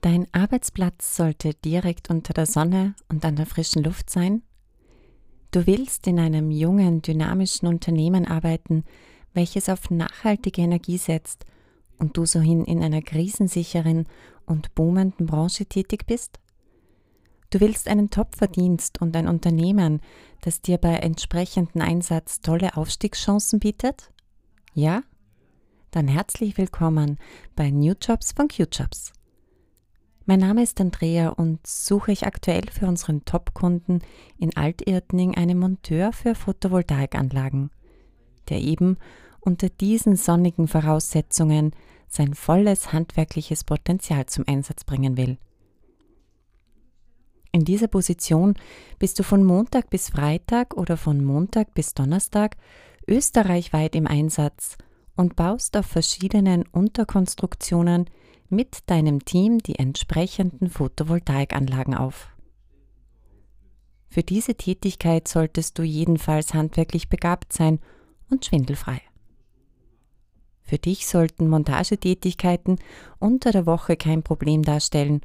Dein Arbeitsplatz sollte direkt unter der Sonne und an der frischen Luft sein. Du willst in einem jungen, dynamischen Unternehmen arbeiten, welches auf nachhaltige Energie setzt und du sohin in einer krisensicheren und boomenden Branche tätig bist? Du willst einen Top-Verdienst und ein Unternehmen, das dir bei entsprechendem Einsatz tolle Aufstiegschancen bietet? Ja? Dann herzlich willkommen bei New Jobs von Q-Jobs. Mein Name ist Andrea und suche ich aktuell für unseren Top-Kunden in Altirtning einen Monteur für Photovoltaikanlagen, der eben unter diesen sonnigen Voraussetzungen sein volles handwerkliches Potenzial zum Einsatz bringen will. In dieser Position bist du von Montag bis Freitag oder von Montag bis Donnerstag österreichweit im Einsatz und baust auf verschiedenen Unterkonstruktionen mit deinem Team die entsprechenden Photovoltaikanlagen auf. Für diese Tätigkeit solltest du jedenfalls handwerklich begabt sein und schwindelfrei. Für dich sollten Montagetätigkeiten unter der Woche kein Problem darstellen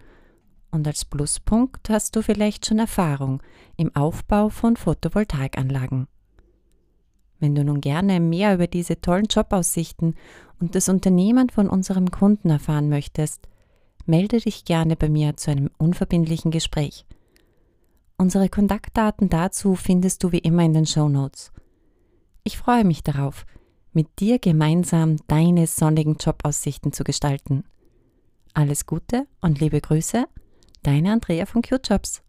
und als Pluspunkt hast du vielleicht schon Erfahrung im Aufbau von Photovoltaikanlagen. Wenn du nun gerne mehr über diese tollen Jobaussichten und das Unternehmen von unserem Kunden erfahren möchtest, melde dich gerne bei mir zu einem unverbindlichen Gespräch. Unsere Kontaktdaten dazu findest du wie immer in den Show Notes. Ich freue mich darauf, mit dir gemeinsam deine sonnigen Jobaussichten zu gestalten. Alles Gute und liebe Grüße, Deine Andrea von Q-Jobs.